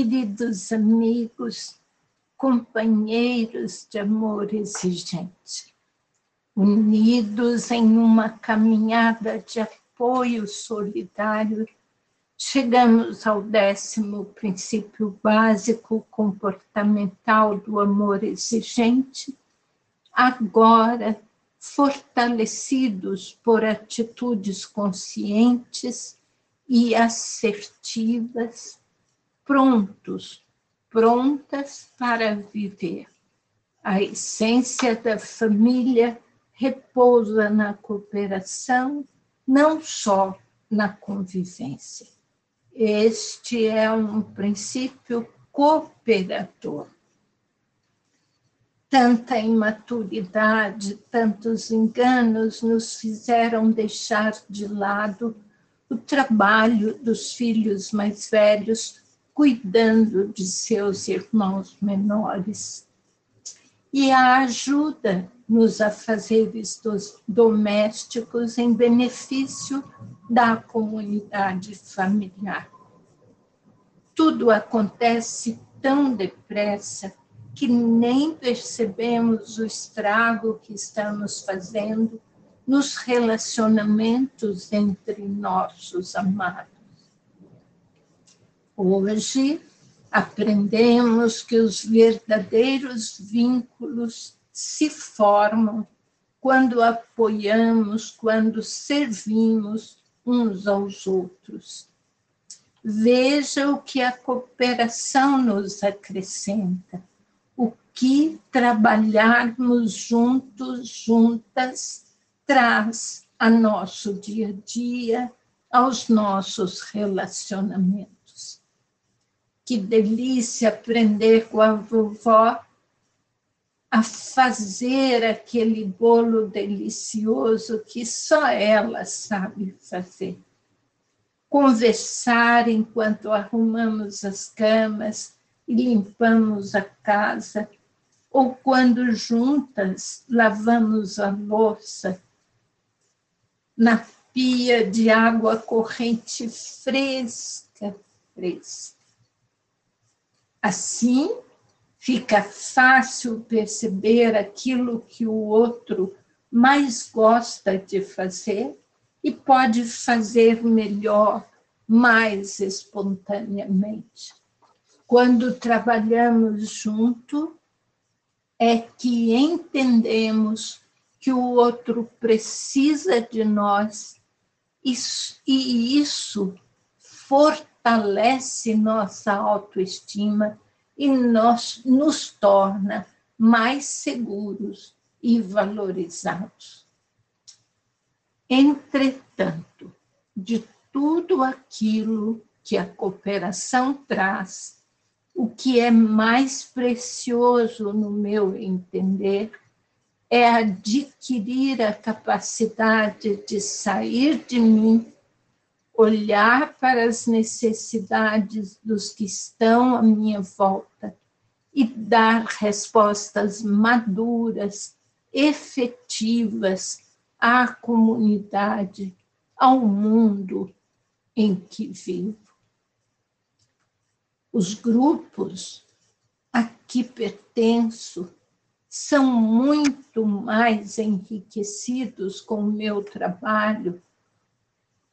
queridos amigos, companheiros de amor exigente, unidos em uma caminhada de apoio solidário, chegamos ao décimo princípio básico comportamental do amor exigente, agora fortalecidos por atitudes conscientes e assertivas, prontos, prontas para viver. A essência da família repousa na cooperação, não só na convivência. Este é um princípio cooperador tanta imaturidade, tantos enganos nos fizeram deixar de lado o trabalho dos filhos mais velhos cuidando de seus irmãos menores. E a ajuda nos afazeres dos domésticos em benefício da comunidade familiar. Tudo acontece tão depressa que nem percebemos o estrago que estamos fazendo nos relacionamentos entre nossos amados. Hoje, aprendemos que os verdadeiros vínculos se formam quando apoiamos, quando servimos uns aos outros. Veja o que a cooperação nos acrescenta que trabalharmos juntos, juntas, traz a nosso dia a dia, aos nossos relacionamentos. Que delícia aprender com a vovó a fazer aquele bolo delicioso que só ela sabe fazer. Conversar enquanto arrumamos as camas e limpamos a casa ou quando juntas lavamos a louça na pia de água corrente fresca, fresca. Assim, fica fácil perceber aquilo que o outro mais gosta de fazer e pode fazer melhor, mais espontaneamente. Quando trabalhamos junto, é que entendemos que o outro precisa de nós e isso fortalece nossa autoestima e nós, nos torna mais seguros e valorizados. Entretanto, de tudo aquilo que a cooperação traz, o que é mais precioso, no meu entender, é adquirir a capacidade de sair de mim, olhar para as necessidades dos que estão à minha volta e dar respostas maduras, efetivas à comunidade, ao mundo em que vivo. Os grupos a que pertenço são muito mais enriquecidos com o meu trabalho,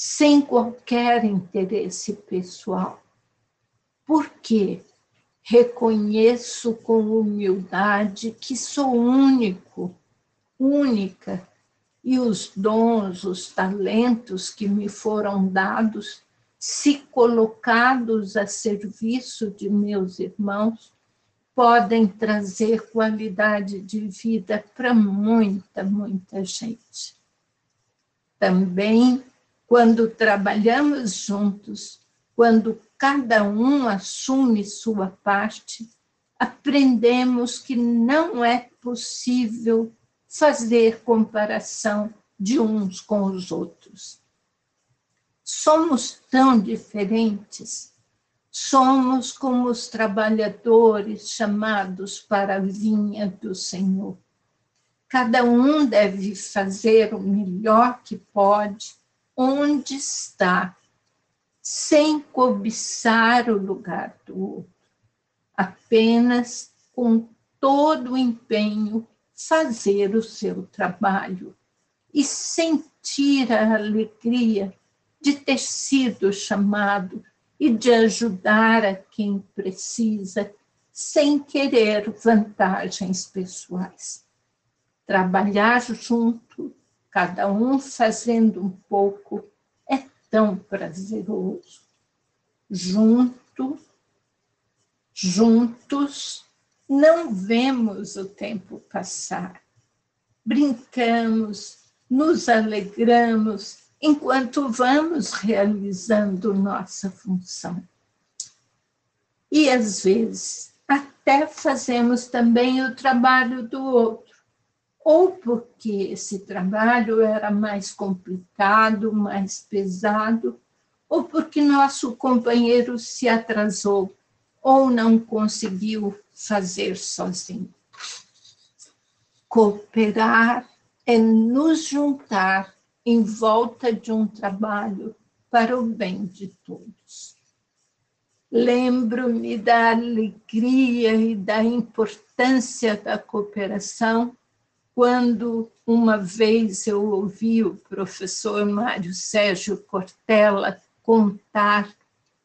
sem qualquer interesse pessoal. Porque reconheço com humildade que sou único, única, e os dons, os talentos que me foram dados se colocados a serviço de meus irmãos, podem trazer qualidade de vida para muita, muita gente. Também, quando trabalhamos juntos, quando cada um assume sua parte, aprendemos que não é possível fazer comparação de uns com os outros somos tão diferentes. Somos como os trabalhadores chamados para a vinha do Senhor. Cada um deve fazer o melhor que pode, onde está, sem cobiçar o lugar do outro, apenas com todo o empenho fazer o seu trabalho e sentir a alegria de ter sido chamado e de ajudar a quem precisa, sem querer vantagens pessoais. Trabalhar junto, cada um fazendo um pouco, é tão prazeroso. Junto, juntos, não vemos o tempo passar. Brincamos, nos alegramos, enquanto vamos realizando nossa função. E às vezes até fazemos também o trabalho do outro, ou porque esse trabalho era mais complicado, mais pesado, ou porque nosso companheiro se atrasou ou não conseguiu fazer sozinho. Cooperar é nos juntar em volta de um trabalho para o bem de todos. Lembro-me da alegria e da importância da cooperação quando uma vez eu ouvi o professor Mário Sérgio Cortella contar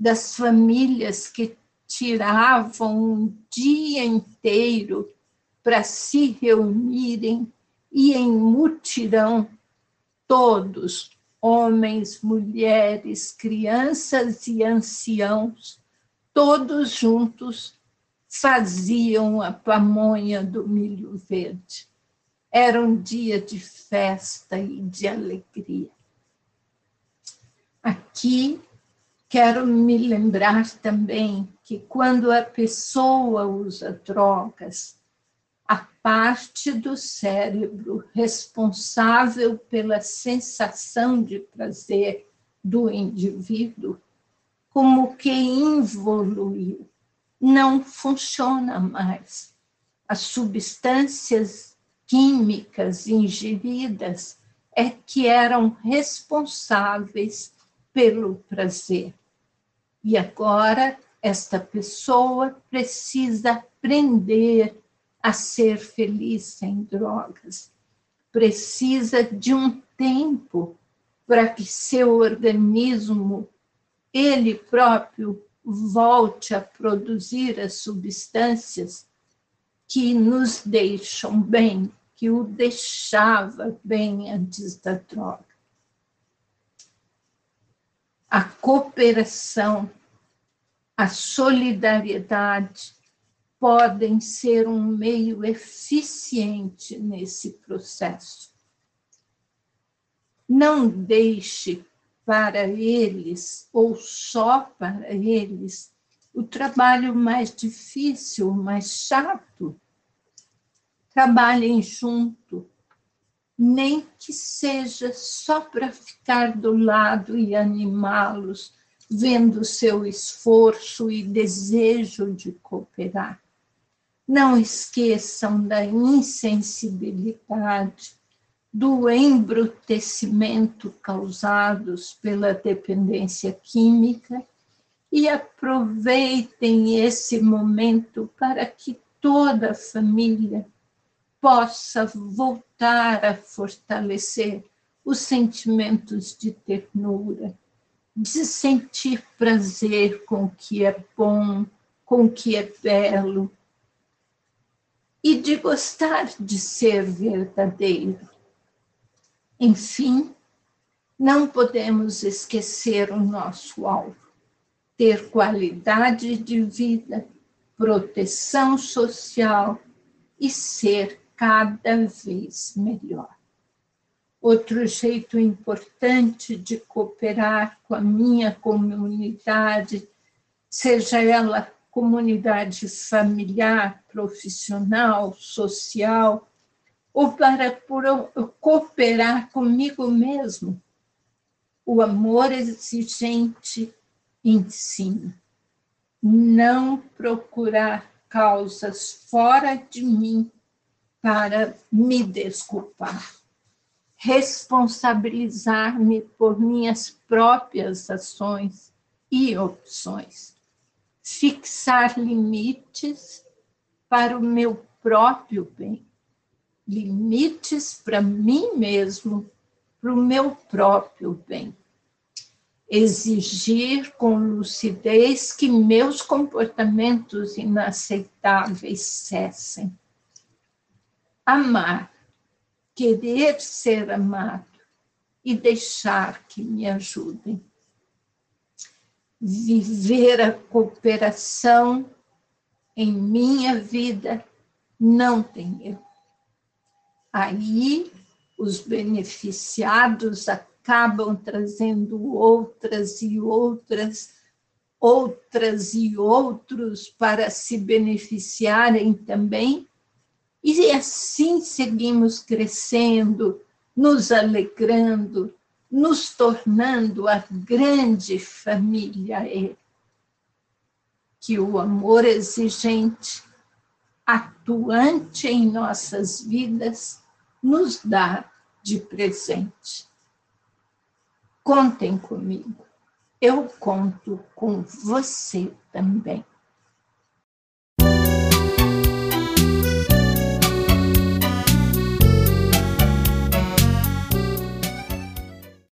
das famílias que tiravam um dia inteiro para se reunirem e em mutirão todos, homens, mulheres, crianças e anciãos, todos juntos faziam a pamonha do milho verde. Era um dia de festa e de alegria. Aqui quero me lembrar também que quando a pessoa usa drogas, a parte do cérebro responsável pela sensação de prazer do indivíduo, como que involuiu, não funciona mais. As substâncias químicas ingeridas é que eram responsáveis pelo prazer. E agora esta pessoa precisa aprender a ser feliz sem drogas. Precisa de um tempo para que seu organismo, ele próprio, volte a produzir as substâncias que nos deixam bem, que o deixava bem antes da droga. A cooperação, a solidariedade, podem ser um meio eficiente nesse processo. Não deixe para eles, ou só para eles, o trabalho mais difícil, mais chato. Trabalhem junto, nem que seja só para ficar do lado e animá-los, vendo seu esforço e desejo de cooperar. Não esqueçam da insensibilidade, do embrutecimento causados pela dependência química e aproveitem esse momento para que toda a família possa voltar a fortalecer os sentimentos de ternura, de sentir prazer com o que é bom, com o que é belo, e de gostar de ser verdadeiro. Enfim, não podemos esquecer o nosso alvo: ter qualidade de vida, proteção social e ser cada vez melhor. Outro jeito importante de cooperar com a minha comunidade, seja ela comunidade familiar, profissional, social, ou para cooperar comigo mesmo. O amor exigente ensina. Não procurar causas fora de mim para me desculpar. Responsabilizar-me por minhas próprias ações e opções. Fixar limites para o meu próprio bem. Limites para mim mesmo, para o meu próprio bem. Exigir com lucidez que meus comportamentos inaceitáveis cessem. Amar, querer ser amado e deixar que me ajudem. Viver a cooperação em minha vida não tem erro. Aí os beneficiados acabam trazendo outras e outras, outras e outros para se beneficiarem também, e assim seguimos crescendo, nos alegrando, nos tornando a grande família que o amor exigente, atuante em nossas vidas, nos dá de presente. Contem comigo, eu conto com você também.